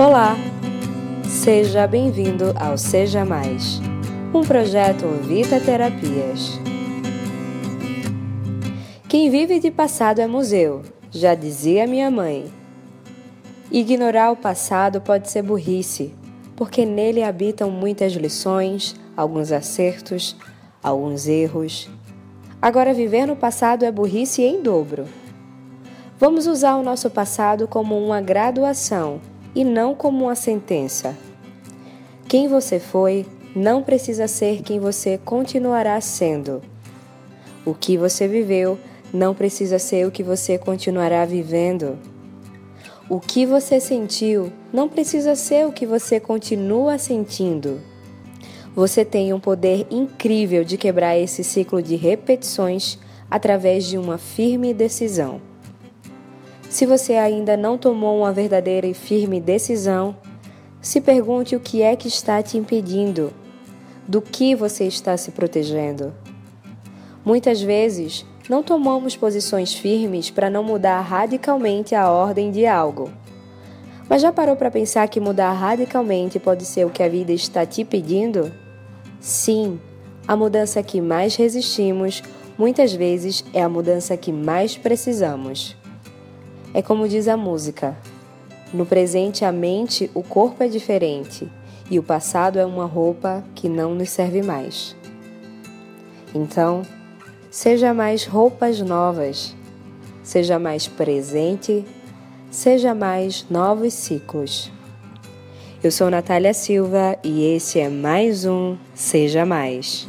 Olá! Seja bem-vindo ao Seja Mais, um projeto Vita Terapias. Quem vive de passado é museu, já dizia minha mãe. Ignorar o passado pode ser burrice, porque nele habitam muitas lições, alguns acertos, alguns erros. Agora, viver no passado é burrice em dobro. Vamos usar o nosso passado como uma graduação e não como uma sentença. Quem você foi não precisa ser quem você continuará sendo. O que você viveu não precisa ser o que você continuará vivendo. O que você sentiu não precisa ser o que você continua sentindo. Você tem um poder incrível de quebrar esse ciclo de repetições através de uma firme decisão. Se você ainda não tomou uma verdadeira e firme decisão, se pergunte o que é que está te impedindo, do que você está se protegendo. Muitas vezes, não tomamos posições firmes para não mudar radicalmente a ordem de algo. Mas já parou para pensar que mudar radicalmente pode ser o que a vida está te pedindo? Sim, a mudança que mais resistimos muitas vezes é a mudança que mais precisamos. É como diz a música: no presente, a mente, o corpo é diferente e o passado é uma roupa que não nos serve mais. Então, seja mais roupas novas, seja mais presente, seja mais novos ciclos. Eu sou Natália Silva e esse é mais um Seja Mais.